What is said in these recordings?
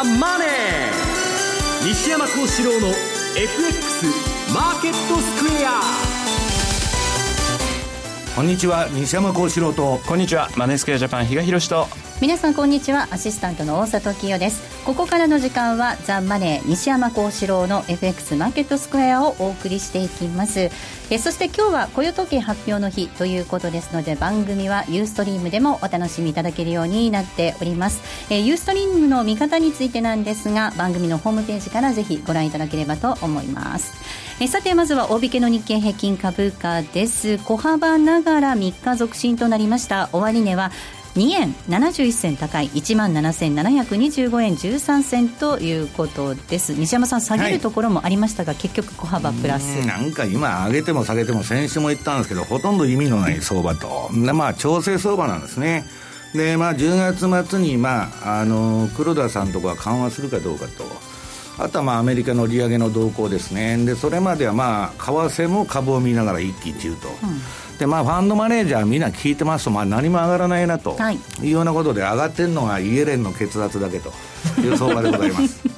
ザ・マネー」西山幸四郎の FX マーケットスクエアこんにちは西山幸四郎と。こんにちはマネースクエアジャパン比嘉宏と。皆さんこんにちは。アシスタントの大里清ですここからの時間はザ・マネー西山幸四郎の FX マーケットスクエアをお送りしていきます。えそして今日は雇用統計発表の日ということですので番組はユーストリームでもお楽しみいただけるようになっております。えユーストリームの見方についてなんですが番組のホームページからぜひご覧いただければと思います。えさてまずは大引けの日経平均株価です。小幅ながら3日続伸となりました。終値は2円71銭高い1万7725円13銭ということです。西山さん下げるところもありましたが、はい、結局小幅プラス。なんか今上げても下げても先週も言ったんですけどほとんど意味のない相場と。まあ調整相場なんですね。でまあ10月末にまああの黒田さんとか緩和するかどうかと。あとはまあアメリカの利上げの動向ですね。でそれまではまあ為替も株を見ながら一喜一憂と、うんでまあ、ファンドマネージャーみんな聞いてますと、まあ、何も上がらないなと、はい、いうようなことで上がってるのがイエレンの血圧だけという相場でございます。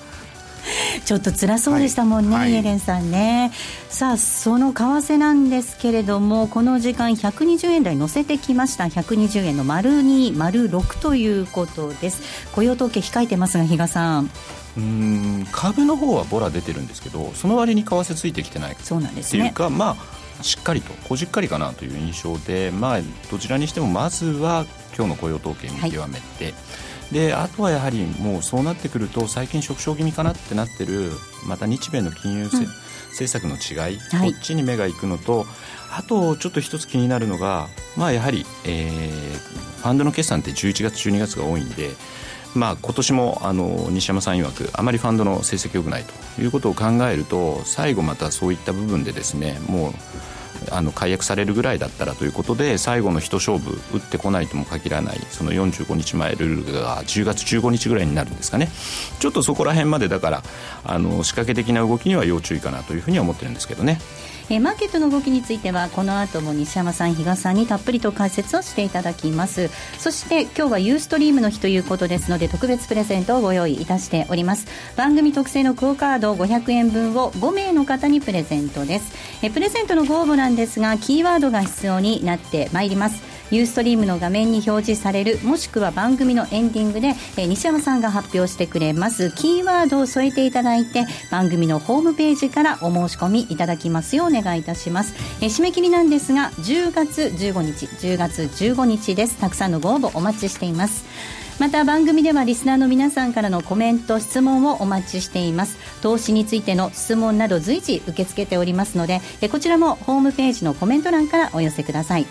ちょっと辛そうでしたもんね、はい、イエレンさんね。さあ、その為替なんですけれども、この時間、120円台乗せてきました、120円の丸2、丸6ということです。雇用統計控えてますが、比嘉さん。うん株の方はボラ出てるんですけどその割に為替ついてきてないそうなんです、ね、っていうかまあしっかりとこじっかりかなという印象で、まあ、どちらにしてもまずは今日の雇用統計見極めて、はい、であとはやはりもうそうなってくると最近縮小気味かなってなってるまた日米の金融、うん、政策の違い、はい、こっちに目がいくのとあとちょっと一つ気になるのが、まあ、やはり、えー、ファンドの決算って11月12月が多いんでまあ、今年もあの西山さん曰くあまりファンドの成績良くないということを考えると最後またそういった部分でですねもうあの解約されるぐらいだったらということで最後の一勝負打ってこないとも限らないその45日前ルールが10月15日ぐらいになるんですかねちょっとそこら辺までだからあの仕掛け的な動きには要注意かなというふうに思ってるんですけどね。えー、マーケットの動きについてはこの後も西山さん比嘉さんにたっぷりと解説をしていただきます。そして今日はユーストリームの日ということですので特別プレゼントをご用意いたしております。番組特製のクオカード500円分を5名の方にプレゼントです。えプレゼントのご応募なんですがキーワードが必要になってまいります。ユーストリームの画面に表示されるもしくは番組のエンディングで、え、西山さんが発表してくれます。キーワードを添えていただいて番組のホームページからお申し込みいただきますようお願いいたします、え、締め切りなんですが10月15日10月15日です。たくさんのご応募お待ちしています。また番組ではリスナーの皆さんからのコメント質問をお待ちしています。投資についての質問など随時受け付けておりますのでこちらもホームページのコメント欄からお寄せください。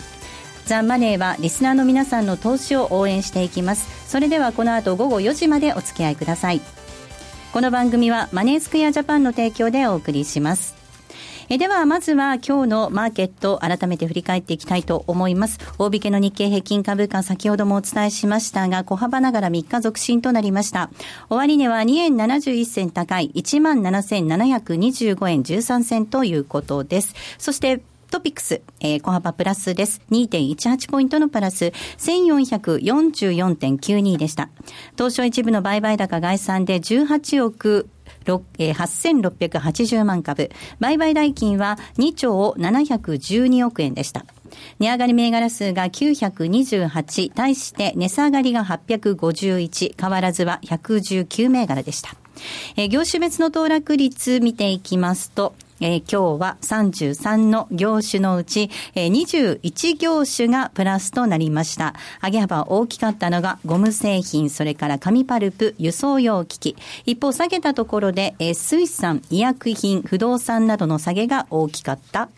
ザ・マネーはリスナーの皆さんの投資を応援していきますそれではこの後午後4時までお付き合いくださいこの番組はマネースクエアジャパンの提供でお送りしますえでは、まずは今日のマーケット、改めて振り返っていきたいと思います。大引けの日経平均株価、先ほどもお伝えしましたが、小幅ながら3日続伸となりました。終値は2円71銭高い、17,725円13銭ということです。そして、トピックス、えー、小幅プラスです。2.18ポイントのプラス、1444.92でした。東証一部の売買高概算で18億8680万株。売買代金は2兆712億円でした。値上がり銘柄数が928、対して値下がりが851、変わらずは119銘柄でした。えー、業種別の騰落率見ていきますと、えー、今日は33の業種のうち、えー、21業種がプラスとなりました。上げ幅大きかったのがゴム製品、それから紙パルプ、輸送用機器。一方下げたところで、えー、水産、医薬品、不動産などの下げが大きかった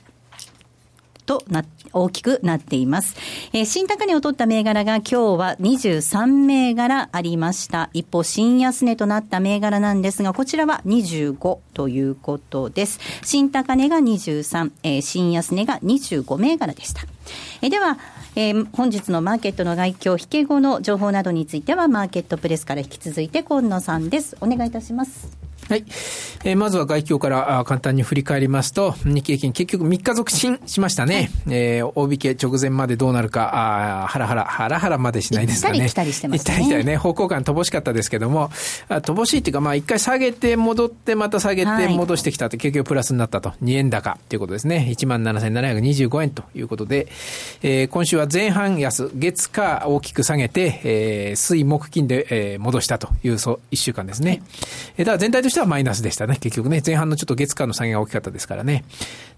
とな、大きくなっています。えー、新高値を取った銘柄が今日は23銘柄ありました。一方、新安値となった銘柄なんですが、こちらは25ということです。新高値が23、えー、新安値が25銘柄でした。えー、では、えー、本日のマーケットの外況、引け後の情報などについては、マーケットプレスから引き続いて、今野さんです。お願いいたします。はい。えー、まずは外況からあ簡単に振り返りますと、日経金結局3日続伸しましたね。えー、大引け直前までどうなるか、あハラハラ、ハラハラまでしないですかね。行ったり来たりしてますね。行ったり来たりね、方向感乏しかったですけども、あ乏しいっていうか、まあ一回下げて戻ってまた下げて戻してきたって、結局プラスになったと。2円高ということですね。17,725円ということで、えー、今週は前半安、月火大きく下げて、えー、水木金で、えー、戻したという、そう、1週間ですね。えー、だから全体としてはマイナスでしたね、結局ね。前半のちょっと月間の下げが大きかったですからね。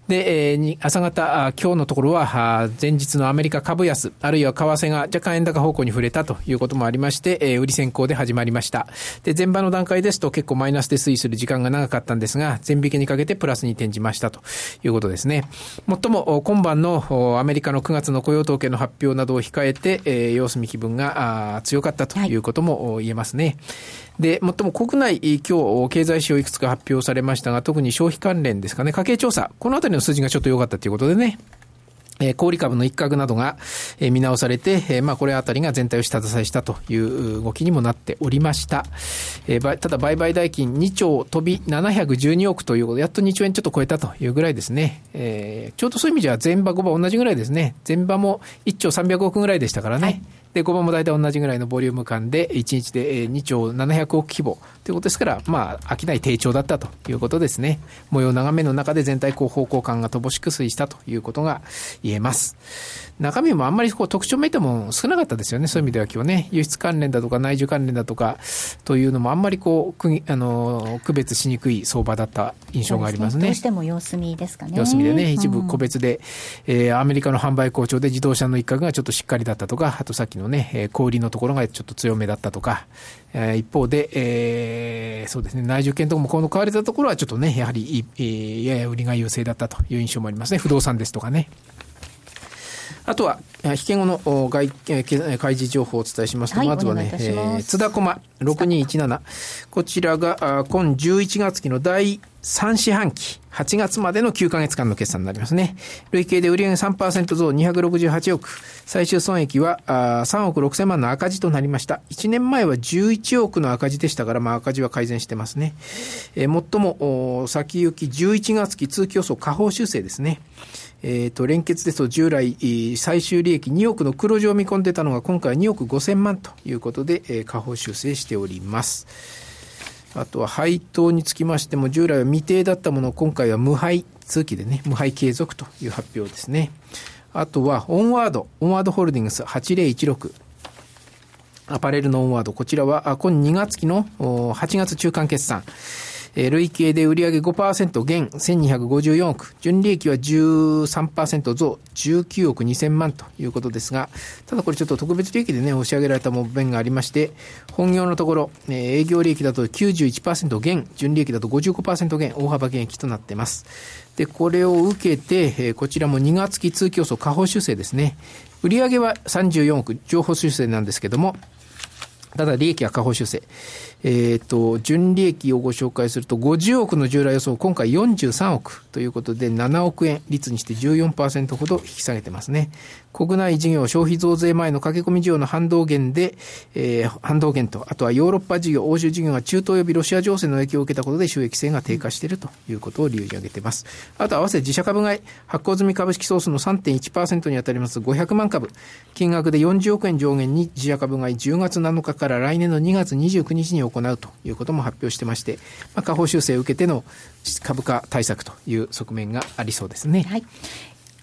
で、えー、朝方、今日のところは、前日のアメリカ株安、あるいは為替が若干円高方向に触れたということもありまして、えー、売り先行で始まりました。で、前場の段階ですと結構マイナスで推移する時間が長かったんですが、全引けにかけてプラスに転じましたということですね。もっとも、今晩のアメリカの9月の雇用統計の発表などを控えて、えー、様子見気分が強かったということも言えますね。はいで、もっとも国内、今日、経済指標いくつか発表されましたが、特に消費関連ですかね、家計調査、このあたりの数字がちょっと良かったということでね、えー、小売株の一角などが、えー、見直されて、えー、まあこれあたりが全体を下支えしたという動きにもなっておりました。えー、ただ売買代金2兆飛び712億ということで、やっと2兆円ちょっと超えたというぐらいですね。えー、ちょうどそういう意味じゃ前場5場同じぐらいですね。前場も1兆300億ぐらいでしたからね。はいで、5番も大体同じぐらいのボリューム感で、1日で2兆700億規模ということですから、まあ、飽きない低調だったということですね。模様眺めの中で全体こう方向感が乏しく推移したということが言えます。中身もあんまりこう特徴めいたも少なかったですよね、そういう意味では今日ね、輸出関連だとか内需関連だとかというのもあんまりこうくあの区別しにくい相場だった印象がありますね。すねどうしても様子見ですかね。様子見でね、一部個別で、うん、えー、アメリカの販売好調で自動車の一角がちょっとしっかりだったとか、あとさっきのね、えー、小売りのところがちょっと強めだったとか、えー、一方で、えー、そうですね、内需圏ともこの買われたところはちょっとね、やはり、えー、やや売りが優勢だったという印象もありますね。不動産ですとかね。あとは、引け後の外開示情報をお伝えしますと、はい、まずはね、えー、津田駒6217。こちらが、今11月期の第3四半期、8月までの9ヶ月間の決算になりますね。累計で売上3%増268億。最終損益は3億6千万の赤字となりました。1年前は11億の赤字でしたから、まあ赤字は改善してますね。えー、最も先行き11月期通期予想下方修正ですね。えっ、ー、と、連結ですと従来、最終利益2億の黒字を見込んでたのが今回は2億5千万ということで、えー、下方修正しております。あとは配当につきましても従来は未定だったものを今回は無配、通期でね、無配継続という発表ですね。あとは、オンワード、オンワードホールディングス8016。アパレルのオンワード、こちらは、今2月期の8月中間決算。え、累計で売上5%減1254億、純利益は13%増19億2000万ということですが、ただこれちょっと特別利益でね、押し上げられたも弁がありまして、本業のところ、え、営業利益だと91%減、純利益だと55%減、大幅減益となっています。で、これを受けて、え、こちらも2月期通競争下方修正ですね。売上は34億、情報修正なんですけども、ただ利益は下方修正。えっ、ー、と、純利益をご紹介すると、50億の従来予想、今回43億。ということで、7億円率にして14%ほど引き下げてますね。国内事業消費増税前の駆け込み需要の反動減で、えー、反動減と、あとはヨーロッパ事業、欧州事業が中東及びロシア情勢の影響を受けたことで収益性が低下しているということを理由に挙げています。あと合わせて自社株買い、発行済み株式総数の3.1%に当たります500万株、金額で40億円上限に自社株買い10月7日から来年の2月29日に行うということも発表してまして、まあ、下方修正を受けての株価対策という側面がありそうですね。はい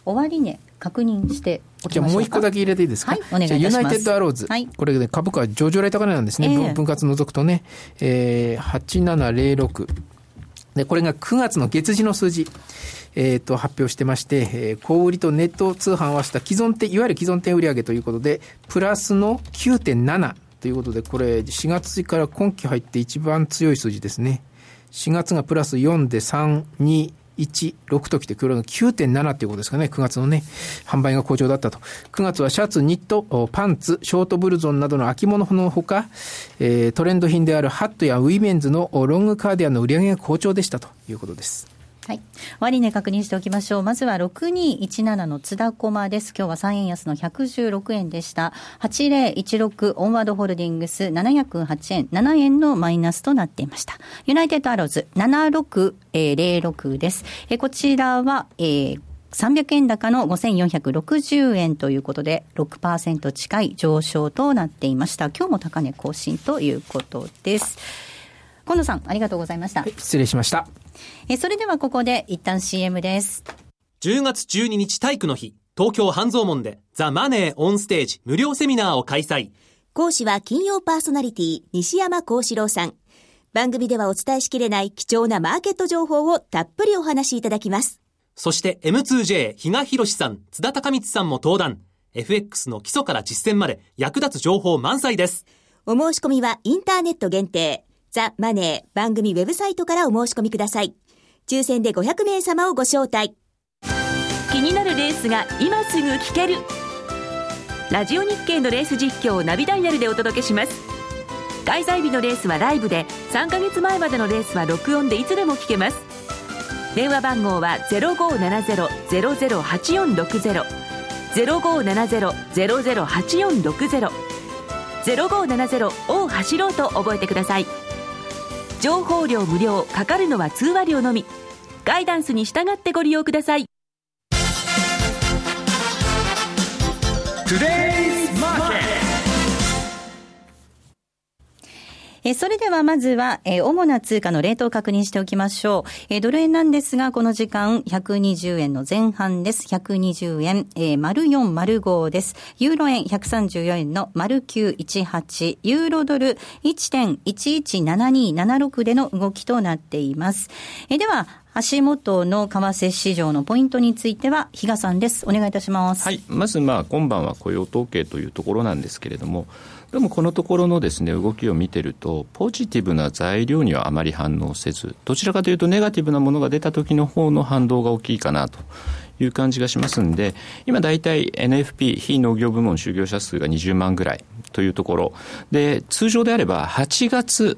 終値確認してじゃあもう一個だけ入れていいですか？はい、お願いします。ユナイテッドアローズ。はい、これね、株価は上場来高値なんですね。えー、分割除くとね。えー、8706。で、これが9月の月次の数字。えっ、ー、と、発表してまして、えー、小売とネット通販を合わせた既存店、いわゆる既存店売上ということで、プラスの9.7ということで、これ4月から今期入って一番強い数字ですね。4月がプラス4で3、2、1、6ときて、これの9.7っていうことですかね。9月のね、販売が好調だったと。9月はシャツ、ニット、パンツ、ショートブルゾンなどの秋物のほか、えー、トレンド品であるハットやウィメンズのロングカーディアンの売り上げが好調でしたということです。はい。終値確認しておきましょう。まずは6217の津田駒です。今日は3円安の116円でした。8016オンワードホールディングス708円、7円のマイナスとなっていました。ユナイテッドアローズ7606です。えこちらは、えー300円高の5460円ということで、6%近い上昇となっていました。今日も高値更新ということです。近藤さん、ありがとうございました。はい、失礼しました。えそれではここで一旦 CM です。10月12日体育の日、東京半蔵門でザ・マネーオンステージ無料セミナーを開催。講師は金曜パーソナリティ西山幸四郎さん。番組ではお伝えしきれない貴重なマーケット情報をたっぷりお話しいただきます。そして M2J 比嘉博さん、津田隆光さんも登壇。FX の基礎から実践まで役立つ情報満載です。お申し込みはインターネット限定。ザ・マネー番組ウェブサイトからお申し込みください。抽選で500名様をご招待。気になるレースが今すぐ聞ける。ラジオ日経のレース実況をナビダイヤルでお届けします。開催日のレースはライブで、3ヶ月前までのレースは録音でいつでも聞けます。電話番号は0570-008460 0570-008460 0570を走ろうと覚えてください情報量無料かかるのは通話料のみ。ガイダンスに従ってご利用ください。えそれではまずは、え主な通貨のレートを確認しておきましょう。えドル円なんですが、この時間120円の前半です。120円、えー、丸4丸5です。ユーロ円134円の丸918、ユーロドル1.117276での動きとなっています。えでは、足元の為替市場のポイントについては、比嘉さんです。お願いいたします。はい。まず、まあ、今晩は雇用統計というところなんですけれども、でもこのところのですね動きを見てるとポジティブな材料にはあまり反応せずどちらかというとネガティブなものが出た時の方の反動が大きいかなという感じがしますんで今大体 NFP 非農業部門就業者数が20万ぐらい。というところ。で通常であれば8月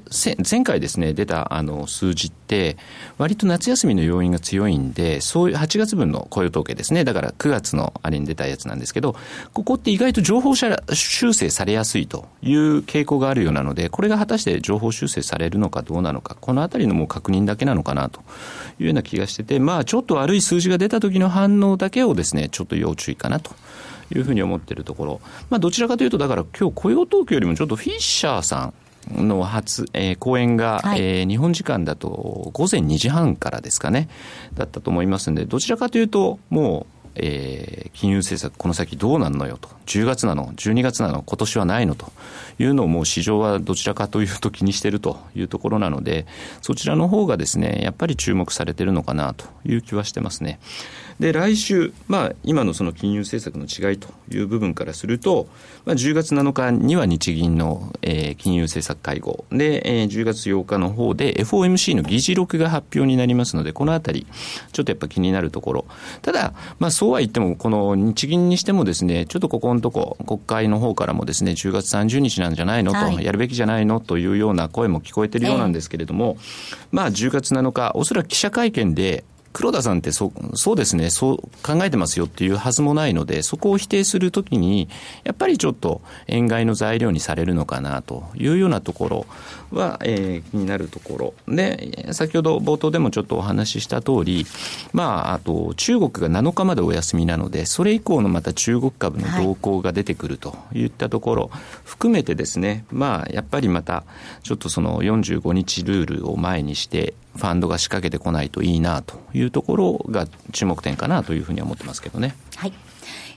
前回ですね出たあの数字って割と夏休みの要因が強いんでそういう8月分の雇用統計ですね。だから9月のあれに出たやつなんですけどここって意外と情報修正されやすいという傾向があるようなのでこれが果たして情報修正されるのかどうなのかこのあたりのもう確認だけなのかなというような気がしててまあちょっと悪い数字が出た時の反応だけをですねちょっと要注意かなと。いうふうに思っているところ、まあ、どちらかというと、だから今日雇用統計よりもちょっとフィッシャーさんの初、えー、講演が、はい、えー、日本時間だと午前2時半からですかね、だったと思いますんで、どちらかというと、もう、えー、金融政策、この先どうなんのよと、10月なの、12月なの、今年はないのと。いうのをもう市場はどちらかというと気にしているというところなので、そちらの方がですね、やっぱり注目されているのかなという気はしてますね。で来週、まあ、今のその金融政策の違いという部分からすると、まあ、10月7日には日銀の、えー、金融政策会合。で、えー、10月8日の方で FOMC の議事録が発表になりますのでこのあたりちょっとやっぱ気になるところ。ただ、まあ、そうは言ってもこの日銀にしてもですねちょっとここのとこ国会の方からもですね10月30日なんじゃないのと、はい、やるべきじゃないのというような声も聞こえているようなんですけれども、えー、まあ10月7日おそらく記者会見で黒田さんってそそうですね、そう考えてますよっていうはずもないので、そこを否定するときに、やっぱりちょっと円買いの材料にされるのかなというようなところは、えー、気になるところ。で、先ほど冒頭でもちょっとお話しした通り、まあ、あと中国が7日までお休みなので、それ以降のまた中国株の動向が出てくるといったところ、含めてですね、まあ、やっぱりまた、ちょっとその45日ルールを前にして、ファンドが仕掛けてこないといいなというところが注目点かなというふうに思ってますけどね。はい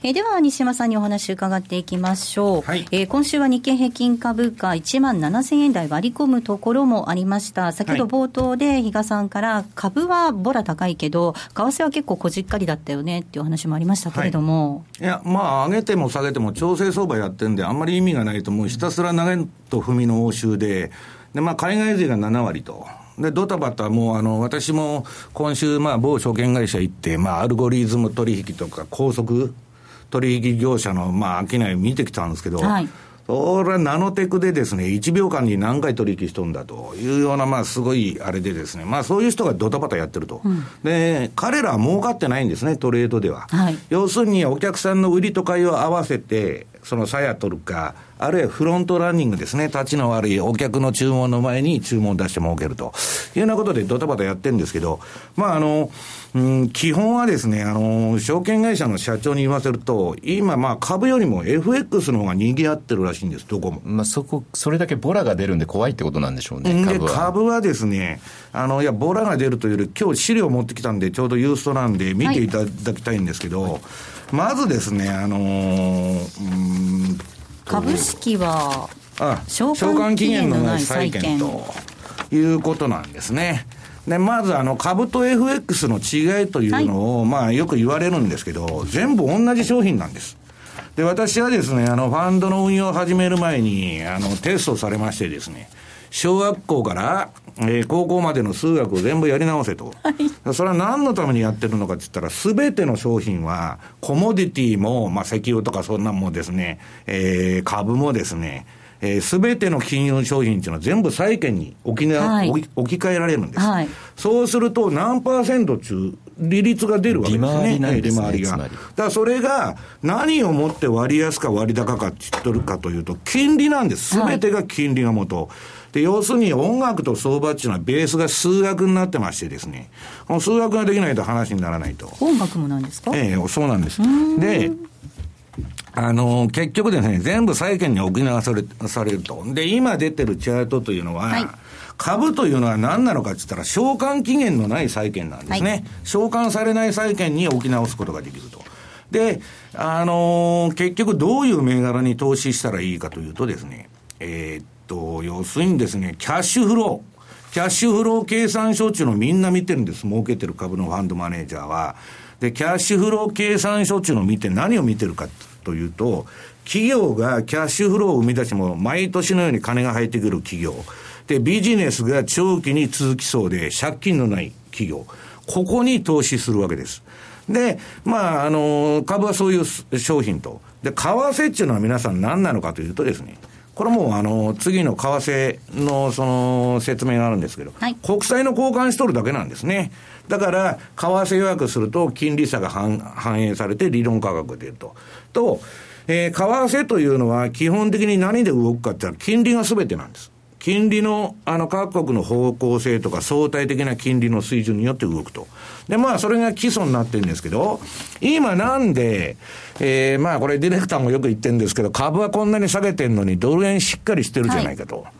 えー、では西山さんにお話伺っていきましょう、はい、えー、今週は日経平均株価1万7000円台割り込むところもありました。先ほど冒頭で比嘉さんから株はボラ高いけど為替は結構こじっかりだったよねっていう話もありましたけれども、はい、いやまあ上げても下げても調整相場やってるんであんまり意味がないと思うひたすら投げと踏みの応酬でで、まあ、海外勢が7割と。で、ドタバタもう、あの、私も今週、まあ、某証券会社行って、まあ、アルゴリズム取引とか、高速取引業者の、まあ、商い見てきたんですけど、はい、それはナノテクでですね、1秒間に何回取引しとんだというような、まあ、すごいあれでですね、まあ、そういう人がドタバタやってると。うん、で、彼らは儲かってないんですね、トレードでは。はい、要するに、お客さんの売りと買いを合わせて、そのさや取るか、あるいはフロントランニングですね、立ちの悪いお客の注文の前に注文を出して儲けるというようなことでドタバタやってるんですけど、まああの、うん、基本はですね、あの、証券会社の社長に言わせると、今、まあ株よりも FX の方が賑わってるらしいんです、どこも。まあそこ、それだけボラが出るんで怖いってことなんでしょうね、株は。株はですね、あの、いや、ボラが出るというより、今日資料持ってきたんで、ちょうどユーストなんで見ていただきたいんですけど、はいまずですね、あのー、株式は償還期限のない債券ということなんですね。で、まずあの株と FX の違いというのを、はい、まあよく言われるんですけど、全部同じ商品なんです。で、私はですね、あの、ファンドの運用を始める前に、あの、テストされましてですね、小学校から、えー、高校までの数学を全部やり直せと。はい、それは何のためにやってるのかって言ったら、すべての商品は、コモディティも、まあ、石油とかそんなもですね、えー、株もですね、す、え、べ、ての金融商品っていうのは全部債券に置き,、はい、置き換えられるんです。はい、そうすると何パーセント中、利率が出るわけですね。利回り利回りが。だからそれが何をもって割安か割高かって言っとるかというと、金利なんです。すべてが金利が元。はいで、要するに音楽と相場っていうのはベースが数学になってましてですね、この数学ができないと話にならないと。音楽もなんですか？ええそうなんです。で、あの、結局ですね、全部債券に置き流されされると。で、今出てるチャートというのは、はい、株というのは何なのかって言ったら、償還期限のない債券なんですね。はい、償還されない債券に置き直すことができると。で、あのー、結局どういう銘柄に投資したらいいかというとですね、えー、と、要するにですね、キャッシュフロー。キャッシュフロー計算書っていうのをみんな見てるんです。儲けてる株のファンドマネージャーは。で、キャッシュフロー計算書っていうのを見て何を見てるかというと、企業がキャッシュフローを生み出しても毎年のように金が入ってくる企業。で、ビジネスが長期に続きそうで借金のない企業。ここに投資するわけです。で、まあ、あの、株はそういう商品と。で、為替っていうのは皆さん何なのかというとですね、これもあの、次の為替のその説明があるんですけど、はい、国債の交換しとるだけなんですね。だから、為替予約すると金利差が反映されて理論価格が出ると。と、えー、為替というのは基本的に何で動くかって言ったら金利が全てなんです。金利の、あの、各国の方向性とか相対的な金利の水準によって動くと。で、まあ、それが基礎になってるんですけど、今なんで、えー、まあ、これディレクターもよく言ってるんですけど、株はこんなに下げてんのにドル円しっかりしてるじゃないかと。はい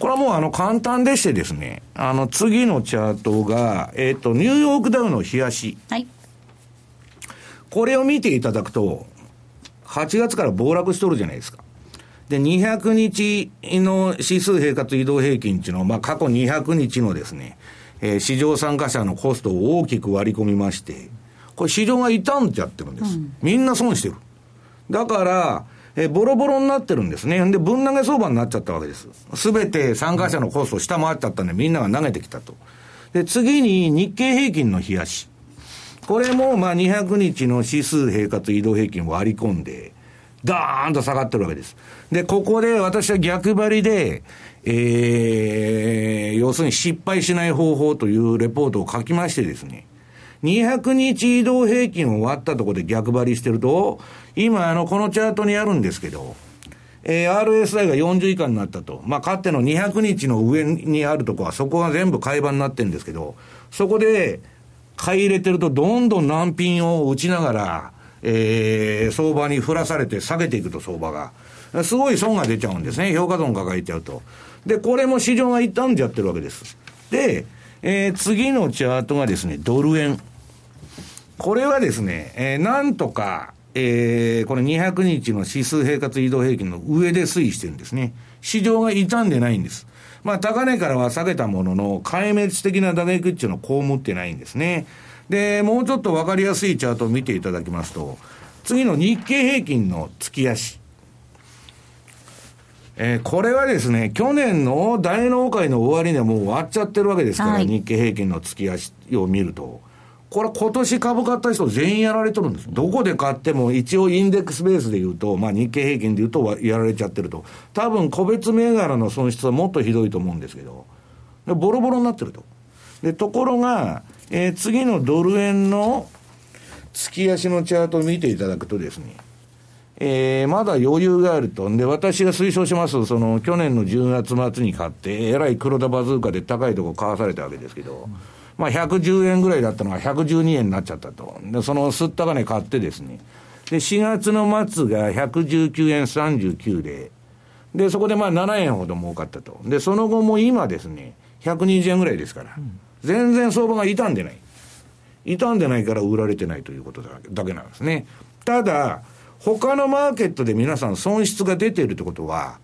これはもうあの簡単でしてですね、あの次のチャートが、えっ、ー、と、ニューヨークダウの冷やし。はい。これを見ていただくと、8月から暴落しとるじゃないですか。で、200日の指数平滑移動平均っていうのは、まあ、過去200日のですね、えー、市場参加者のコストを大きく割り込みまして、これ市場が傷んじゃってるんです。うん、みんな損してる。だから、えー、ボロボロになってるんですね。で、分投げ相場になっちゃったわけです。すべて参加者のコースを下回っちゃったんで、みんなが投げてきたと。で、次に日経平均の冷やし。これも、まあ、200日の指数平滑移動平均を割り込んで、ダーンと下がってるわけです。で、ここで私は逆張りで、えー、要するに失敗しない方法というレポートを書きましてですね、200日移動平均を割ったところで逆張りしてると、今、あの、このチャートにあるんですけど、えー、RSI が40以下になったと。まあ、かっての200日の上にあるとこは、そこが全部買い場になってるんですけど、そこで、買い入れてると、どんどん難品を打ちながら、えー、相場に振らされて下げていくと相場が。すごい損が出ちゃうんですね。評価損抱えちゃうと。で、これも市場が傷んじゃってるわけです。で、えー、次のチャートがですね、ドル円。これはですね、えー、なんとか、えー、これ200日の指数平滑移動平均の上で推移してるんですね。市場が傷んでないんです。まあ、高値からは下げたものの、壊滅的な打撃っていうのを被ってないんですね。で、もうちょっとわかりやすいチャートを見ていただきますと、次の日経平均の月足。えー、これはですね、去年の大納会の終わりでもう終わっちゃってるわけですから、はい、日経平均の月足を見ると。これ今年株買った人全員やられとるんです。どこで買っても一応インデックスベースで言うと、まあ日経平均で言うとやられちゃってると。多分個別銘柄の損失はもっとひどいと思うんですけど、ボロボロになってると。で、ところが、えー、次のドル円の月足のチャートを見ていただくとですね、えー、まだ余裕があると。で、私が推奨します、その、去年の10月末に買って、えらい黒田バズーカで高いとこ買わされたわけですけど、まあ、110円ぐらいだったのが112円になっちゃったと。で、その吸った金買ってですね。で、4月の末が119円39で、で、そこでまあ7円ほど儲かったと。で、その後も今ですね、120円ぐらいですから、全然相場が傷んでない。傷んでないから売られてないということだけなんですね。ただ、他のマーケットで皆さん損失が出ているってことは、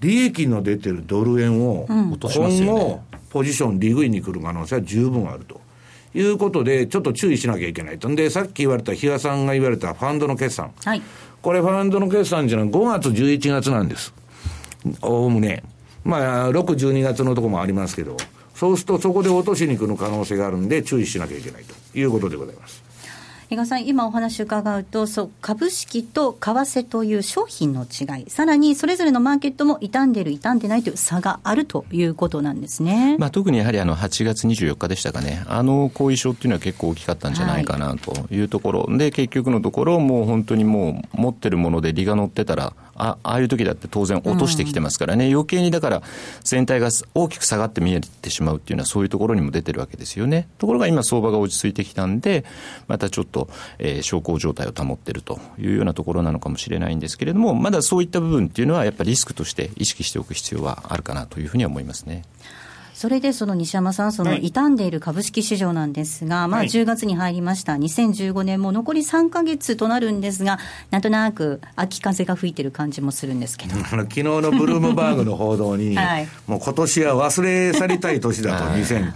利益の出てるドル円を今後、ポジション、リグインに来る可能性は十分あると。いうことで、ちょっと注意しなきゃいけないと。んで、さっき言われた、比嘉さんが言われたファンドの決算。はい。これ、ファンドの決算じゃない、5月、11月なんです。おおむね。まあ、6、12月のとこもありますけど、そうするとそこで落としに来る可能性があるんで、注意しなきゃいけないということでございます。伊賀さん、今お話伺うと、そう株式と為替という商品の違い、さらにそれぞれのマーケットも傷んでる、傷んでないという差があるということなんですね、まあ、特にやはりあの8月24日でしたかね、あの後遺症っていうのは結構大きかったんじゃないかなというところ、はい、で結局のところ、もう本当にもう持ってるもので利が乗ってたら、あああいう時だって当然落としてきてますからね、うん、余計にだから全体が大きく下がって見えてしまうっていうのはそういうところにも出てるわけですよね。ところが今相場が落ち着いてきたんで、またちょっと、えー、小康状態を保っているというようなところなのかもしれないんですけれども、まだそういった部分っていうのはやっぱりリスクとして意識しておく必要はあるかなというふうには思いますね。それでその西山さん、その傷んでいる株式市場なんですが、はい、まあ10月に入りました、2015年も残り3か月となるんですが、なんとなく秋風が吹いてる感じもするんですけど。昨日のブルームバーグの報道に、はい、もう今年は忘れ去りたい年だと、2000、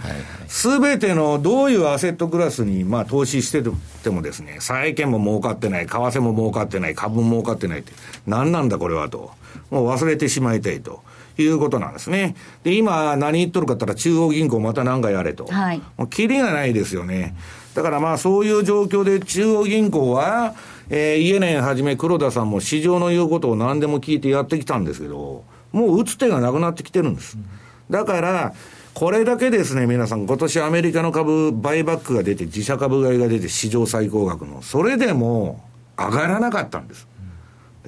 すべてのどういうアセットクラスにまあ投資しててもですね、債券も儲かってない、為替も儲かってない、株も儲かってないって、何なんだこれはと、もう忘れてしまいたいと。いうことなんですね。で、今何言っとるかったら中央銀行また何かやれと。はい。もうキリがないですよね。だからまあそういう状況で中央銀行は、えー、イエネンはじめ黒田さんも市場の言うことを何でも聞いてやってきたんですけど、もう打つ手がなくなってきてるんです。だから、これだけですね、皆さん、今年アメリカの株、バイバックが出て、自社株買いが出て、史上最高額の、それでも上がらなかったんです。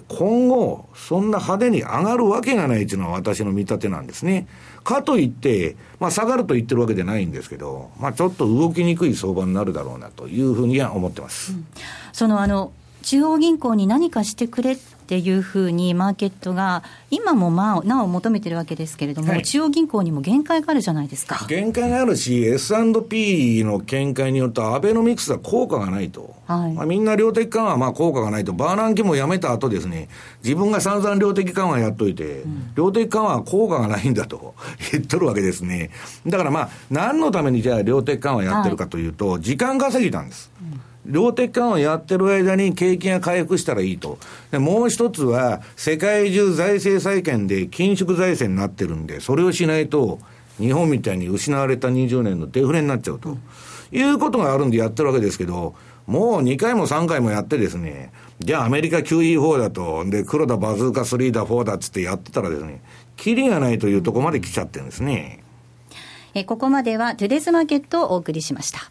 今後、そんな派手に上がるわけがないというのは私の見立てなんですね。かといって、まあ下がると言ってるわけじゃないんですけど、まあちょっと動きにくい相場になるだろうなというふうには思ってます。うん、そのあの、中央銀行に何かしてくれっていうふうにマーケットが今もまあなお求めてるわけですけれども、はい、中央銀行にも限界があるじゃないですか。限界があるし S&P の見解によってアベノミクスは効果がないと、はい。まあ、みんな量的緩和はまあ効果がないと。バーナンキもやめた後ですね。自分が散々量的緩和やっといて、うん、量的緩和は効果がないんだと 言っとるわけですね。だからまあ何のためにじゃあ量的緩和やってるかというと、はい、時間稼ぎなんです、うん量的緩和やってる間に景気が回復したらいいと。で、もう一つは、世界中財政再建で緊縮財政になってるんで、それをしないと、日本みたいに失われた20年のデフレになっちゃうと。いうことがあるんでやってるわけですけど、もう2回も3回もやってですね、じゃあアメリカ QE4 だと、で、黒田バズーカ3だ4だっつってやってたらですね、キリがないというところまで来ちゃってるんですね。えここまではトゥデスマーケットをお送りしました。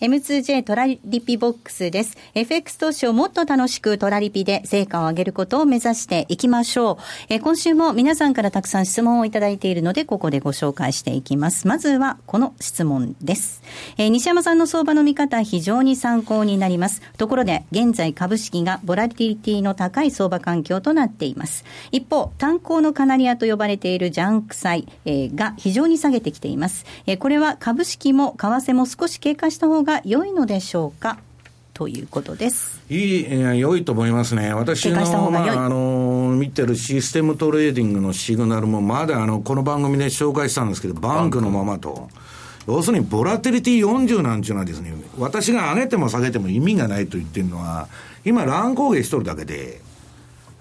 M2J トラリピボックスです。FX 投資をもっと楽しくトラリピで成果を上げることを目指していきましょう。え今週も皆さんからたくさん質問をいただいているので、ここでご紹介していきます。まずはこの質問です。え西山さんの相場の見方、非常に参考になります。ところで、現在株式がボラティリティの高い相場環境となっています。一方、炭鉱のカナリアと呼ばれているジャンク債、え、が非常に下げてきています。えこれは株式も為替も少し経過した方がが良いのでしょうか？ということです。いい、良いと思いますね。私の、まあ、あの、見てるシステムトレーディングのシグナルも、まだあの、この番組で紹介したんですけど、バンクのままと。要するに、ボラテリティ40なんていうのはですね、私が上げても下げても意味がないと言ってるのは、今、乱高下しとるだけで、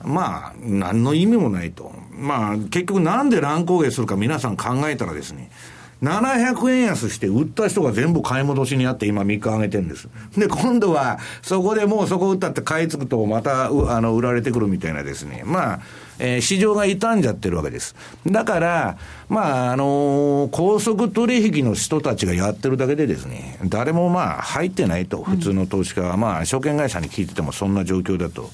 まあ、何の意味もないと。まあ、結局なんで乱高下するか皆さん考えたらですね、700円安して売った人が全部買い戻しにあって今3日上げてるんです。で、今度はそこでもうそこ売ったって買い付くとまたあの売られてくるみたいなですね。まあ、えー、市場が傷んじゃってるわけです。だから、まあ、あのー、高速取引の人たちがやってるだけでですね、誰もまあ入ってないと、普通の投資家は、うん、まあ、証券会社に聞いててもそんな状況だと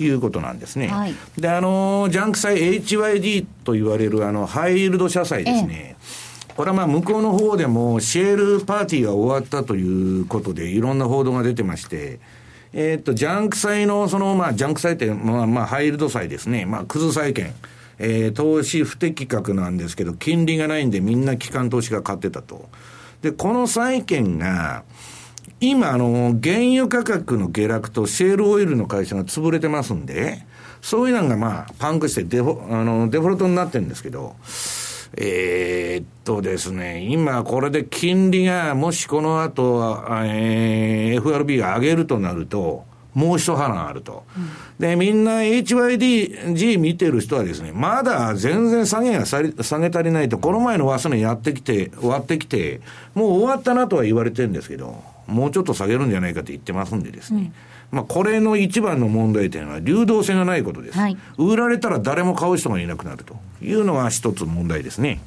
いうことなんですね。はい、で、あのー、ジャンク債 HYD と言われるあの、ハイイールド社債ですね。ええこれはまあ向こうの方でもシェールパーティーが終わったということでいろんな報道が出てまして、え、っと、ジャンク債のその、まあ、ジャンク債って、まあ、まあ、ハイイールド債ですね。まあ、クズ債券。えー、投資不適格なんですけど、金利がないんでみんな機関投資が買ってたと。で、この債券が、今、あの、原油価格の下落とシェールオイルの会社が潰れてますんで、そういうのがまあ、パンクしてデフォ、あの、デフォルトになってるんですけど、えー、っとですね、今これで金利が、もしこの後、えー、FRB が上げるとなると、もう一波乱あると。うん、で、みんな HYDG 見てる人はですね、まだ全然下げが下げ足りないと、この前の忘れやってきて、終わってきて、もう終わったなとは言われてるんですけど、もうちょっと下げるんじゃないかって言ってますんでですね。うんまあ、これの一番の問題点は流動性がないことです。はい、売られたら誰も買う人がいなくなるというのが一つ問題ですね。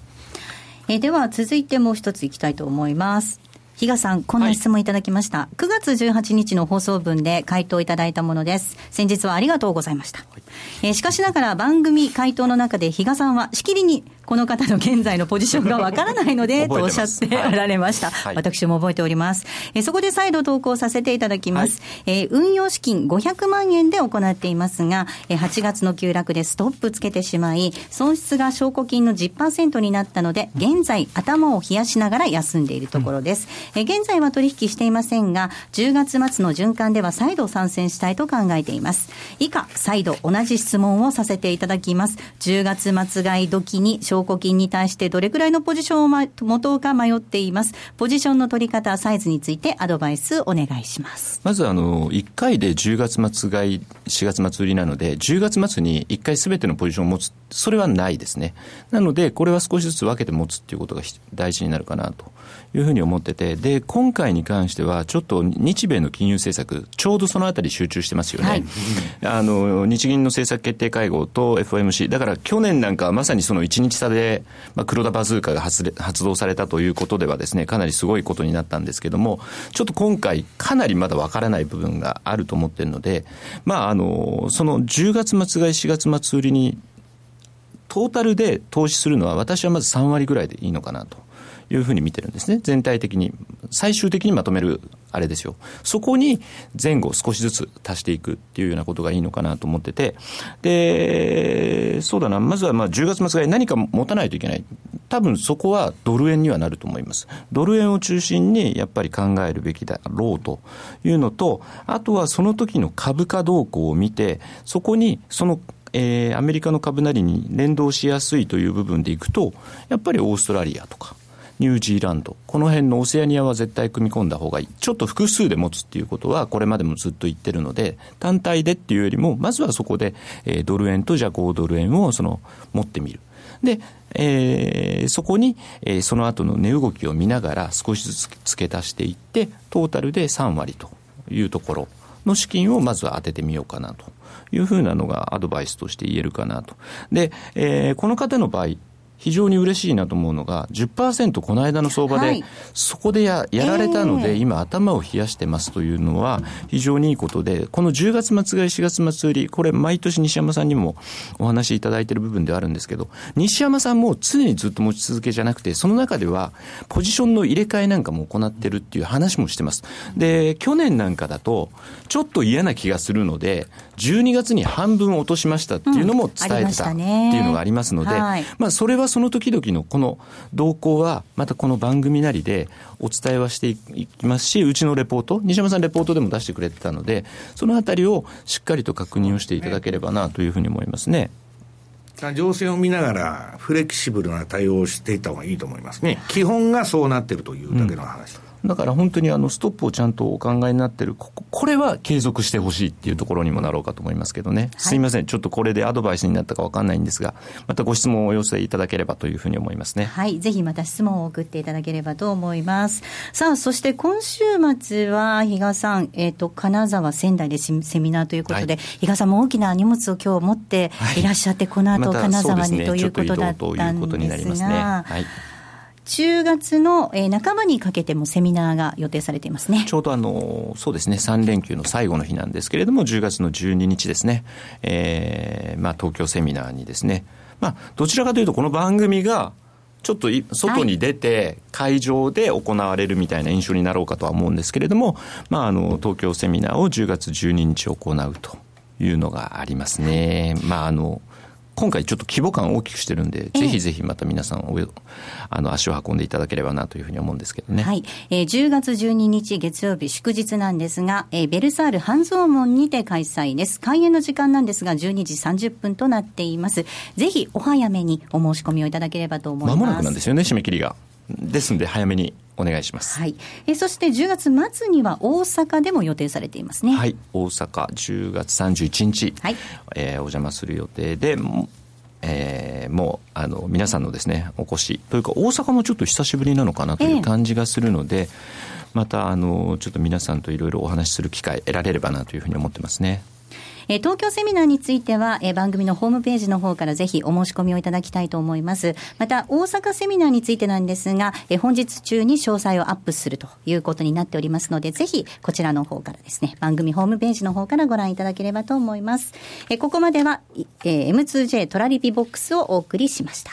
えでは続いてもう一ついきたいと思います。比嘉さん、こんな質問いただきました。はい、9月18日の放送分で回答いただいたものです。先日はありがとうございました。はい、えー、しかしながら番組回答の中で比嘉さんはしきりにこの方の現在のポジションがわからないので、とおっしゃっておられました。はい、私も覚えております。えそこで再度投稿させていただきます。はい、えー、運用資金500万円で行っていますが、え8月の急落でストップつけてしまい、損失が証拠金の10%になったので、現在頭を冷やしながら休んでいるところです。うん、え現在は取引していませんが、10月末の循環では再度参戦したいと考えています。以下、再度同じ質問をさせていただきます。10月末買い時に証拠金に対してどれくらいのポジションを、ま、持とうか迷っています。ポジションの取り方、サイズについてアドバイスお願いします。まず、あの、1回で10月末買い、4月末売りなので、10月末に1回すべてのポジションを持つ、それはないですね。なので、これは少しずつ分けて持つっていうことが大事になるかなというふうに思ってて、で、今回に関しては、ちょっと日米の金融政策、ちょうどそのあたり集中してますよね。はい、あの、日銀の政策決定会合と FOMC、だから去年なんかはまさにその1日差で、まあ、黒田バズーカが発発動されたということではですね、かなりすごいことになったんですけども、ちょっと今回、かなりまだわからない部分があると思ってるので、まあ、あの、その10月末買い、4月末売りに、トータルで投資するのは、私はまず3割ぐらいでいいのかなと。いうふうに見てるんですね。全体的に。最終的にまとめるあれですよ。そこに前後少しずつ足していくっていうようなことがいいのかなと思ってて。で、そうだな、まずはまあ10月末が何か持たないといけない。多分そこはドル円にはなると思います。ドル円を中心にやっぱり考えるべきだろうというのと、あとはその時の株価動向を見て、そこにそのえー、アメリカの株なりに連動しやすいという部分でいくと、やっぱりオーストラリアとか、ニュージーランド、この辺のオセアニアは絶対組み込んだ方がいい。ちょっと複数で持つっていうことは、これまでもずっと言ってるので、単体でっていうよりも、まずはそこで、えー、ドル円とジャコードル円をその持ってみる。で、えー、そこに、えー、その後の値動きを見ながら少しずつ付け足していって、トータルで3割というところの資金をまずは当ててみようかなというふうなのがアドバイスとして言えるかなと。で、えー、この方の場合、非常に嬉しいなと思うのが、10%この間の相場で、はい、そこでややられたので、えー、今頭を冷やしてますというのは非常にいいことで、この10月末買い4月末売り、これ毎年西山さんにもお話しいただいている部分ではあるんですけど、西山さんも常にずっと持ち続けじゃなくて、その中ではポジションの入れ替えなんかも行ってるっていう話もしてます。で、去年なんかだと、ちょっと嫌な気がするので、12月に半分落としましたっていうのも伝えてたっていうのがありますので、まあそれはその時々のこの動向は、またこの番組なりでお伝えはしていきますし、うちのレポート、西山さんレポートでも出してくれてたので、そのあたりをしっかりと確認をしていただければなというふうに思いますね。情勢を見ながら、フレキシブルな対応をしていった方がいいと思いますね。基本がそうなってるというだけの話。うんだから本当にあのストップをちゃんとお考えになってるここれは継続してほしいっていうところにもなろうかと思いますけどね、はい、すみません。ちょっとこれでアドバイスになったか分かんないんですがまたご質問をお寄せいただければというふうに思いますね。はい。ぜひまた質問を送っていただければと思います。さあそして今週末は比嘉さん、えーと、金沢仙台でセミナーということで、はい、比嘉さんも大きな荷物を今日持ってい。らっしゃって、はい、この後金沢に、ということだったんですが、はい10月の、えー、半ばにかけてもセミナーが予定されていますね。ちょうどあの、そうですね、3連休の最後の日なんですけれども、10月の12日ですね、えー、まあ東京セミナーにですね、まあどちらかというとこの番組がちょっと外に出て会場で行われるみたいな印象になろうかとは思うんですけれども、まああの東京セミナーを10月12日行うというのがありますね。まああの、今回ちょっと規模感を大きくしてるんで、ぜひぜひまた皆さんおあの足を運んでいただければなというふうに思うんですけどね。はい。えー、10月12日月曜日祝日なんですが、えー、ベルサール半蔵門にて開催です。開演の時間なんですが、12時30分となっています。ぜひお早めにお申し込みをいただければと思います。まもなくなんですよね、締め切りが。ですんで早めにお願いします。はい。えそして10月末には大阪でも予定されていますね。はい。大阪10月31日、はい、えー、お邪魔する予定で、えー、もうあの皆さんのですねお越しというか大阪もちょっと久しぶりなのかなという感じがするので、えまたあのちょっと皆さんといろいろお話しする機会得られればなというふうに思ってますね。えー、東京セミナーについては、えー、番組のホームページの方からぜひお申し込みをいただきたいと思います。また、大阪セミナーについてなんですが、えー、本日中に詳細をアップするということになっておりますので、ぜひこちらの方からですね、番組ホームページの方からご覧いただければと思います。えー、ここまでは、えー、M2J トラリピボックスをお送りしました。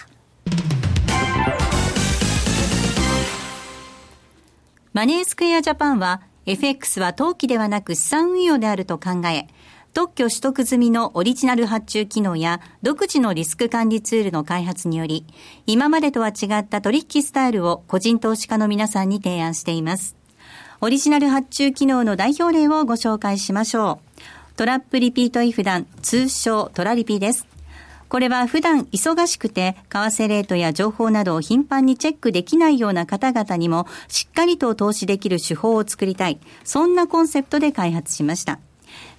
マネースクエアジャパンは FX は投機ではなく資産運用であると考え、特許取得済みのオリジナル発注機能や独自のリスク管理ツールの開発により、今までとは違った取引スタイルを個人投資家の皆さんに提案しています。オリジナル発注機能の代表例をご紹介しましょう。トラップリピートイフダン、通称トラリピです。これは普段忙しくて、為替レートや情報などを頻繁にチェックできないような方々にも、しっかりと投資できる手法を作りたい。そんなコンセプトで開発しました。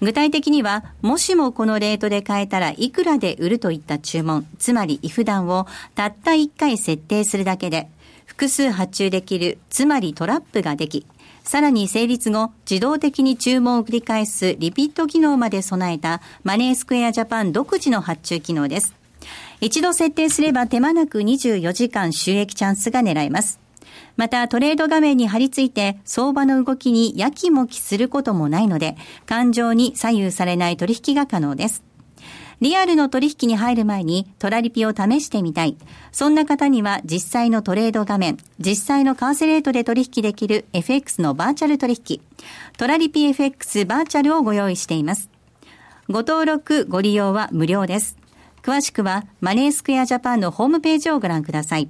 具体的には、もしもこのレートで買えたらいくらで売るといった注文、つまり if 段をたった1回設定するだけで、複数発注できる、つまりトラップができ、さらに成立後、自動的に注文を繰り返すリピート機能まで備えたマネースクエアジャパン独自の発注機能です。一度設定すれば手間なく24時間収益チャンスが狙えます。またトレード画面に貼り付いて相場の動きにやきもきすることもないので、感情に左右されない取引が可能です。リアルの取引に入る前にトラリピを試してみたい。そんな方には実際のトレード画面、実際の為替レートで取引できる FX のバーチャル取引、トラリピ FX バーチャルをご用意しています。ご登録、ご利用は無料です。詳しくはマネースクエアジャパンのホームページをご覧ください。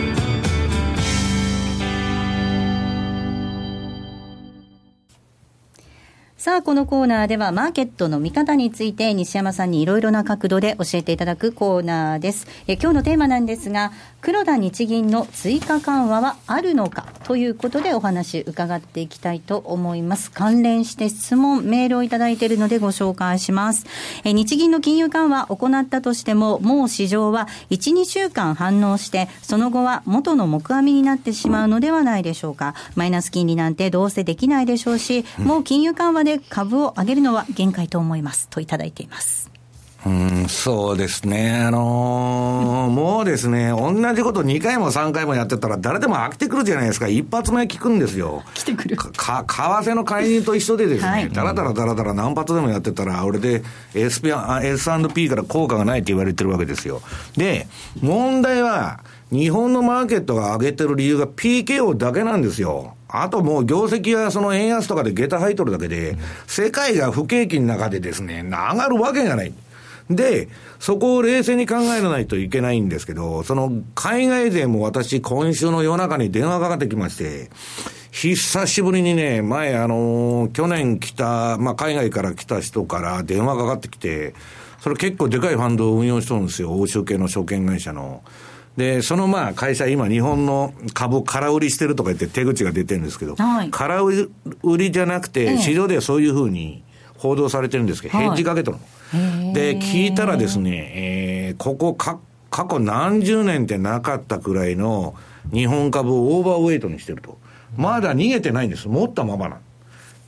さあ、このコーナーではマーケットの見方について西山さんにいろいろな角度で教えていただくコーナーです。え今日のテーマなんですが、黒田日銀の追加緩和はあるのかということでお話伺っていきたいと思います。関連して質問、メールをいただいているのでご紹介します。え日銀の金融緩和を行ったとしても、もう市場は1、2週間反応して、その後は元の木阿弥になってしまうのではないでしょうか。マイナス金利なんてどうせできないでしょうし、もう金融緩和で株を上げるのは限界と思いますといただいています。うん、そうですね。あのー、もうですね、同じこと2回も3回もやってたら誰でも飽きてくるじゃないですか。一発目聞くんですよ。来てくる。か、為替の介入と一緒でですね、はい、だらだらだらだら何発でもやってたら、俺で SP、S&P から効果がないって言われてるわけですよ。で、問題は、日本のマーケットが上げてる理由が PKO だけなんですよ。あともう業績はその円安とかで下駄入っとるだけで、世界が不景気の中でですね、上がるわけがない。で、そこを冷静に考えないといけないんですけど、その海外勢も私、今週の夜中に電話かかってきまして、久しぶりにね、前、あの去年来た、まあ、海外から来た人から電話かかってきて、それ結構でかいファンドを運用しとるんですよ、欧州系の証券会社の。で、そのまあ会社、今、日本の株空売りしてるとか言って手口が出てるんですけど、はい、空売りじゃなくて、市場ではそういうふうに報道されてるんですけど、ヘッジかけとるの。で、聞いたらですね、えー、ここか、過去何十年ってなかったくらいの日本株をオーバーウェイトにしてると。まだ逃げてないんです。持ったままなん。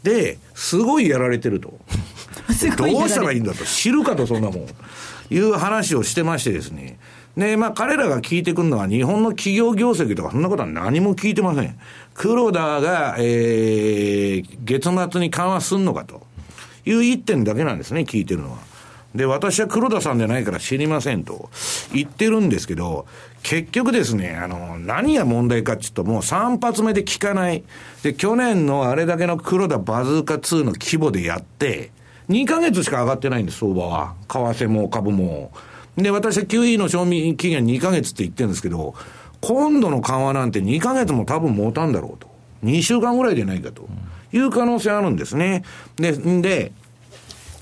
で、すごいやられてると。どうしたらいいんだと。知るかと、そんなもん。いう話をしてましてですね。で、まあ彼らが聞いてくるのは日本の企業業績とかそんなことは何も聞いてません。黒田が、えー、月末に緩和すんのかという一点だけなんですね、聞いてるのは。で、私は黒田さんじゃないから知りませんと言ってるんですけど、結局ですね、あの、何が問題かっていうと、もう3発目で効かない。で、去年のあれだけの黒田バズーカ2の規模でやって、2ヶ月しか上がってないんです、相場は。為替も株も。で、私は QE の賞味期限2ヶ月って言ってるんですけど、今度の緩和なんて2ヶ月も多分持たんだろうと。2週間ぐらいじゃないかという可能性あるんですね。で、で、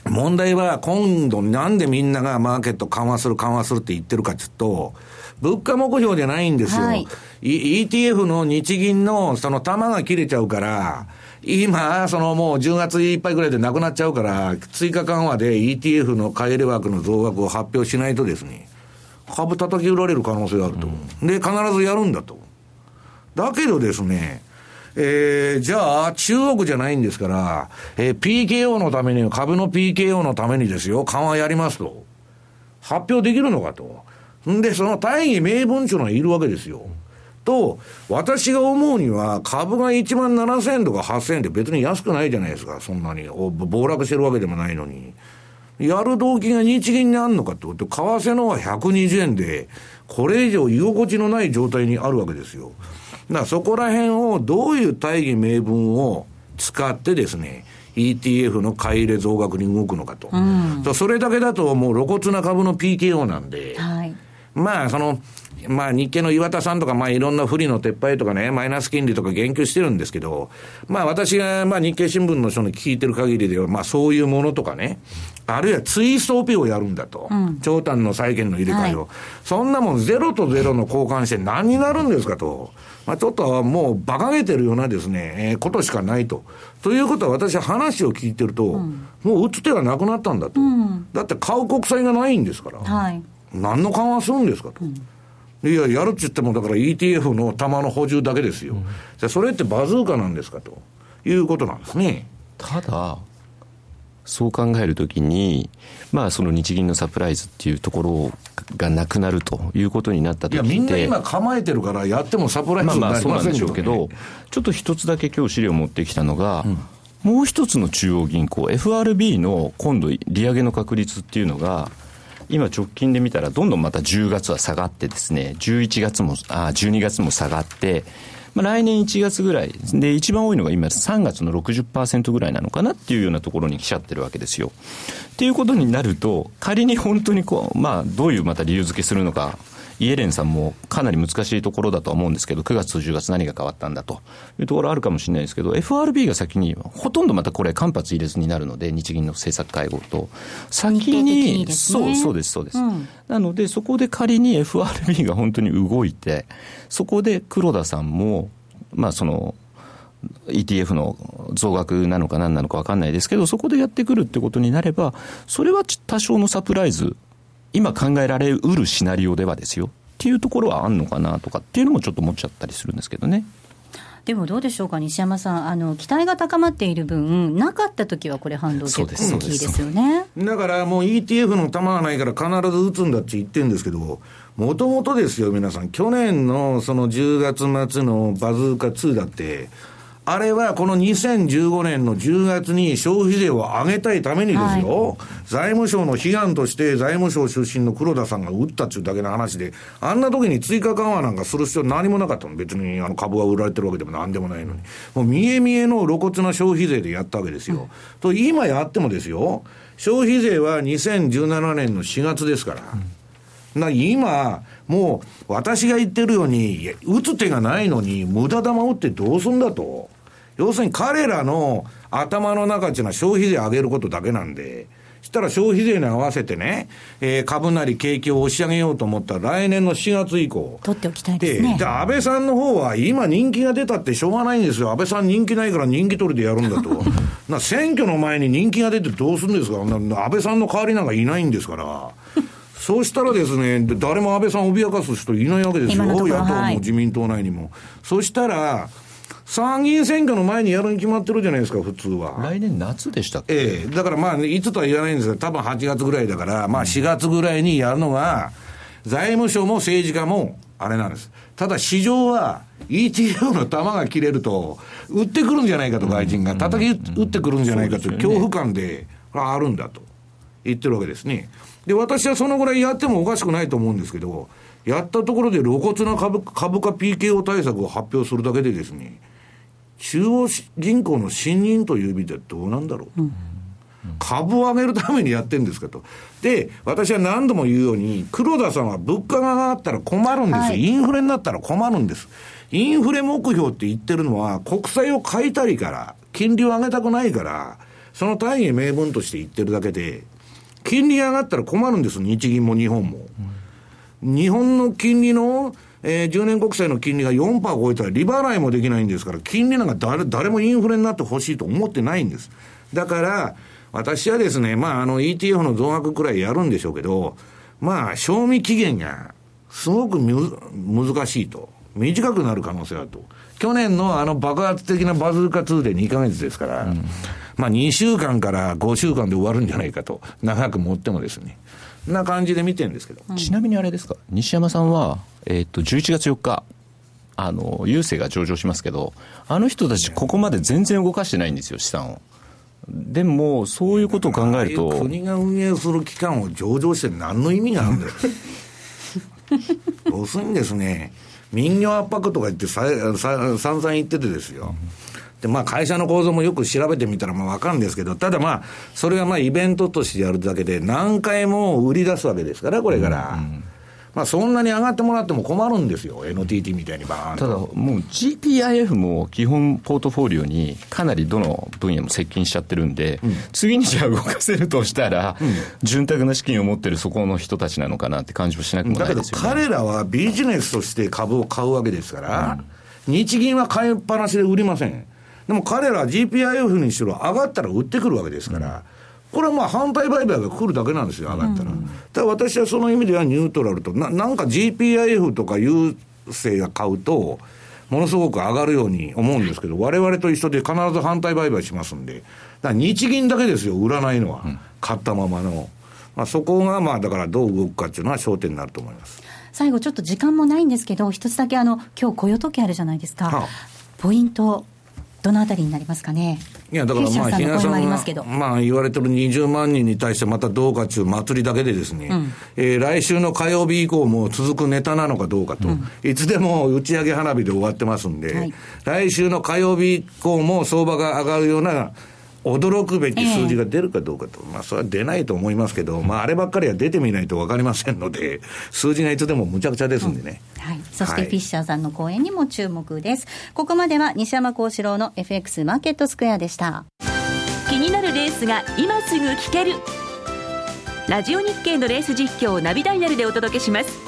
問題は今度なんでみんながマーケット緩和する緩和するって言ってるかっていうと、物価目標じゃないんですよ。はい、ETF の日銀のその玉が切れちゃうから、今、そのもう10月いっぱいぐらいでなくなっちゃうから、追加緩和で ETF の買い入れ枠の増額を発表しないとですね、株叩き売られる可能性があると。うん、で、必ずやるんだと。だけどですね、えー、じゃあ、中国じゃないんですから、えー、PKO のために、株の PKO のためにですよ、緩和やりますと。発表できるのかと。んで、その大義名分っていうのはいるわけですよ。と、私が思うには、株が1万7000円とか8000円って別に安くないじゃないですか、そんなに。暴落してるわけでもないのに。やる動機が日銀にあるのかってこと、為替の方は120円で、これ以上居心地のない状態にあるわけですよ。だからそこら辺をどういう大義名分を使ってですね、ETF の買い入れ増額に動くのかと。うん、それだけだともう露骨な株の PKO なんで、はい、まあその、まあ日経の岩田さんとか、まあいろんな不利の撤廃とかね、マイナス金利とか言及してるんですけど、まあ私が、まあ日経新聞の人に聞いてる限りでは、まあそういうものとかね、あるいはツイストオペをやるんだと。うん、長短の債券の入れ替えを、はい、そんなもんゼロとゼロの交換して何になるんですかと。まあちょっともう馬鹿げてるようなですね、えー、ことしかないと。ということは私は話を聞いてると、うん、もう打つ手はなくなったんだと。うん、だって買う国債がないんですから。はい、何の緩和するんですかと。いや、やるって言っても、だから ETF の玉の補充だけですよ。じゃそれってバズーカなんですかということなんですね。ただ、そう考えるときに、まあ、その日銀のサプライズっていうところがなくなるということになったときっていや、みんな今構えてるから、やってもサプライズになりません、ね、まあまあそうなんでしょうけど、ちょっと一つだけ今日資料持ってきたのが、うん。もう一つの中央銀行 FRB の今度利上げの確率っていうのが今直近で見たらどんどんまた10月は下がってですね11月もあ12月も下がってまあ、来年1月ぐらいで一番多いのが今3月の60%ぐらいなのかなっていうようなところに来ちゃってるわけですよ。っていうことになると仮に本当にこう、まあ、どういうまた理由付けするのかイエレンさんもかなり難しいところだとは思うんですけど、9月と10月何が変わったんだと。いうところあるかもしれないですけど、FRB が先に、ほとんどまたこれ、間髪入れずになるので、日銀の政策会合と、先に、ね、そうそうです、そうです。うん、なので、そこで仮に FRB が本当に動いて、そこで黒田さんも、まあ、その、ETF の増額なのか何なのか分かんないですけど、そこでやってくるってことになれば、それは多少のサプライズ今考えられうるシナリオではですよ。っていうところはあんのかなとかっていうのもちょっと思っちゃったりするんですけどね。でもどうでしょうか、西山さん、あの期待が高まっている分、なかった時はこれ、反動結構大きいですよね。だからもう ETF の玉がないから必ず打つんだって言ってるんですけど、もともとですよ、皆さん、去年のその10月末のバズーカ2だって、あれはこの2015年の10月に消費税を上げたいためにですよ、はい、財務省の悲願として財務省出身の黒田さんが打ったっていうだけの話で、あんな時に追加緩和なんかする必要何もなかったの。別にあの株が売られてるわけでもなんでもないのに。もう見え見えの露骨な消費税でやったわけですよ。うん、と、今やってもですよ、消費税は2017年の4月ですから。うん、今、もう私が言ってるように、打つ手がないのに、無駄玉打ってどうすんだと。要するに彼らの頭の中っていうのは消費税上げることだけなんで、そしたら消費税に合わせてね、えー、株なり景気を押し上げようと思ったら来年の4月以降。取っておきたいですね。で、安倍さんの方は今人気が出たってしょうがないんですよ。安倍さん人気ないから人気取りでやるんだと。な選挙の前に人気が出てどうするんですか安倍さんの代わりなんかいないんですから。そうしたらですね、誰も安倍さんを脅かす人いないわけですよ。野党も自民党内にも。そしたら、参議院選挙の前にやるに決まってるじゃないですか、普通は。来年夏でしたっけ？ええだからまあ、いつとは言わないんですが、多分8月ぐらいだから、まあ4月ぐらいにやるのが、財務省も政治家も、あれなんです。ただ市場は ETF の弾が切れると、売ってくるんじゃないかと、外人が。叩き打ってくるんじゃないかという恐怖感で、あるんだと言ってるわけですね。で、私はそのぐらいやってもおかしくないと思うんですけど、やったところで露骨な株株価 PKO 対策を発表するだけでですね、中央銀行の信任という意味ではどうなんだろうと。うん株を上げるためにやってるんですかと。で、私は何度も言うように、黒田さんは物価が上がったら困るんですよ、はい、インフレになったら困るんです。インフレ目標って言ってるのは、国債を買いたいから、金利を上げたくないから、その大義名分として言ってるだけで、金利上がったら困るんです、日銀も日本も。うん、日本の金利のえー、10年国債の金利が4%超えたら利払いもできないんですから、金利なんか誰誰もインフレになってほしいと思ってないんです。だから、私はですね、まあ、あの ETF の増額くらいやるんでしょうけど、まあ、賞味期限がすごく難しいと。短くなる可能性あると。去年のあの爆発的なバズーカ2で2ヶ月ですから、うん、まあ2週間から5週間で終わるんじゃないかと。長く持ってもですね。な感じで見てるんですけど、うん、ちなみにあれですか？西山さんは、えー、っと11月4日あの郵政が上場しますけどあの人たちここまで全然動かしてないんですよ資産を。でもそういうことを考えると国が運営する機関を上場して何の意味があるんだよ。要するにですね民業圧迫とか言ってささ散々言っててですよ、で、まあ会社の構造もよく調べてみたらまあわかるんですけど、ただまあ、それがまあイベントとしてやるだけで何回も売り出すわけですから、これから。うんうんまあ、そんなに上がってもらっても困るんですよ、NTT みたいにバーンただ、もう GPIF も基本ポートフォリオにかなりどの分野も接近しちゃってるんで、うん、次にじゃあ動かせるとしたら、うん、潤沢な資金を持ってるそこの人たちなのかなって感じもしなくもないですよ、ね、だけど彼らはビジネスとして株を買うわけですから、うん、日銀は買いっぱなしで売りません。でも彼らは GPIF にしろ上がったら売ってくるわけですから、これはまあ反対売買が来るだけなんですよ、上がったら。うん、だ私はその意味ではニュートラルと、ななんか GPIF とか郵政が買うと、ものすごく上がるように思うんですけど、われわれと一緒で必ず反対売買しますんで、だから日銀だけですよ、売らないのは、うん、買ったままの。まあ、そこがまあだからどう動くかっていうのは焦点になると思います。最後、ちょっと時間もないんですけど、一つだけあの今日雇用統計あるじゃないですか、はあ、ポイントどのあたりになりますかね？いや、だからまあ、比嘉さんがますけど、まあ、言われてる20万人に対してまたどうかっていう祭りだけでですね、えー来週の火曜日以降も続くネタなのかどうかと、いつでも打ち上げ花火で終わってますんで、はい。来週の火曜日以降も相場が上がるような、驚くべき数字が出るかどうかと、まあ、それは出ないと思いますけど、まあ、あればっかりは出てみないと分かりませんので、数字がいつでもむちゃくちゃですんでね。はい。そしてはいフィッシャーさんの講演にも注目です。ここまでは西山幸四郎の FX マーケットスクエアでした。気になるレースが今すぐ聞けるラジオ日経のレース実況をナビダイヤルでお届けします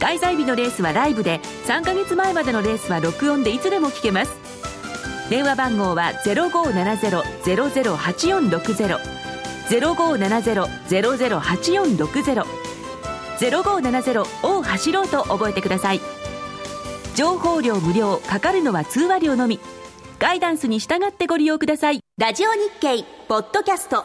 開催日のレースはライブで3ヶ月前までのレースは録音でいつでも聞けます電話番号は0570-008460 0570-008460 0570を走ろうと覚えてください。情報量無料かかるのは通話料のみ。ガイダンスに従ってご利用ください。ラジオ日経ポッドキャスト。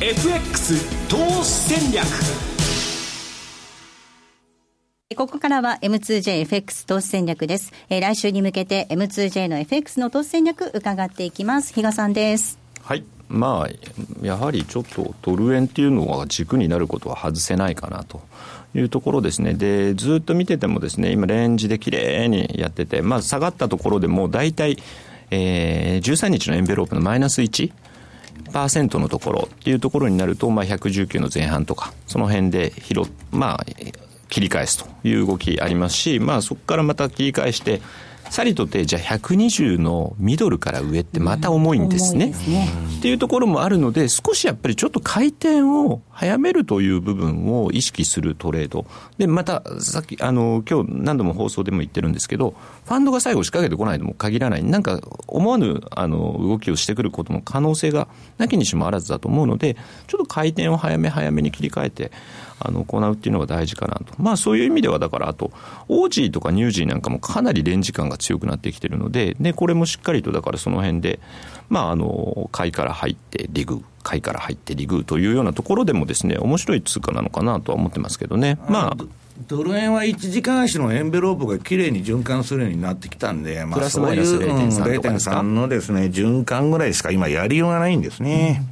M2JFX 投資戦略ここからは M2JFX 投資戦略です。えー来週に向けて M2J の FX の投資戦略伺っていきます。比嘉さんです。はいまあ、やはりちょっとドル円っていうのが軸になることは外せないかなというところですね、でずっと見てても、ですね今、レンジで綺麗にやってて、まあ、下がったところでもう大体、えー、13日のエンベロープのマイナス1。パーのところっていうところになると、まあ、119の前半とか、その辺で拾っ、まあ、切り返すという動きありますし、まあ、そこからまた切り返して、さりとて、じゃあ120のミドルから上ってまた重いんですね。重いですねっていうところもあるので、少しやっぱりちょっと回転を早めるという部分を意識するトレード。で、また、さっき、あの、今日何度も放送でも言ってるんですけど、ファンドが最後仕掛けてこないのも限らない。なんか、思わぬ、あの、動きをしてくることも可能性がなきにしもあらずだと思うので、ちょっと回転を早め早めに切り替えて、あの、行うっていうのが大事かなと。まあ、そういう意味では、だから、あと、オージーとかニュージーなんかもかなりレンジ感が強くなってきてるので、で、これもしっかりと、だからその辺で、まあ、あの、買いから入って、リグ、買いから入ってリグというようなところでもですね、面白い通貨なのかなとは思ってますけどね。まあ、ドル円は1時間足のエンベロープがきれいに循環するようになってきたんで、まあ、プラスそういうマイナスうん0.3とかですか？0.3のですね、循環ぐらいしか今やりようがないんですね。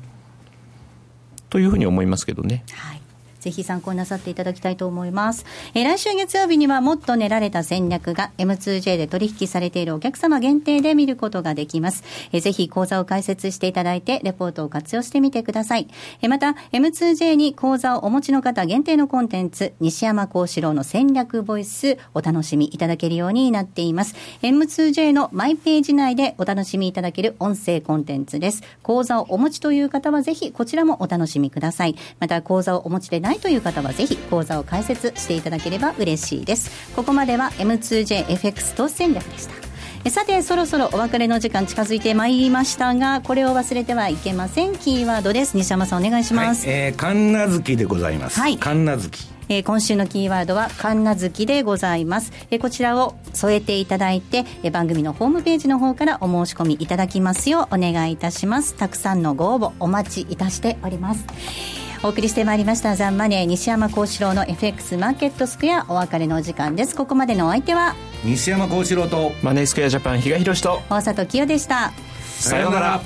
というふうに思いますけどね。はい。ぜひ参考になさっていただきたいと思います。えー来週月曜日にはもっと練られた戦略が M2J で取引されているお客様限定で見ることができます。えーぜひ講座を開設していただいて、レポートを活用してみてください。えーまた、M2J に講座をお持ちの方限定のコンテンツ、西山幸四郎の戦略ボイス、お楽しみいただけるようになっています。M2J のマイページ内でお楽しみいただける音声コンテンツです。講座をお持ちという方はぜひこちらもお楽しみください。また講座をお持ちでないという方はぜひ講座を開設していただければ嬉しいです。ここまでは M2JFX 投資戦略でした。えさてそろそろお別れの時間近づいてまいりましたがこれを忘れてはいけませんキーワードです西山さんお願いしはいます、えー、神奈月でございます。はい神奈月。えー今週のキーワードは神奈月でございます、えーこちらを添えていただいて、えー番組のホームページの方からお申し込みいただきますようお願いいたしますたくさんのご応募お待ちいたしておりますお送りしてまいりましたザンマネー西山幸四郎の FX マーケットスクエアお別れのお時間です。ここまでのお相手は？西山幸四郎と、マネースクエアジャパン、比嘉宏と、大里清でした。さようなら。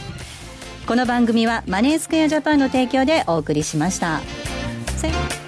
この番組はマネースクエアジャパンの提供でお送りしました。さようなら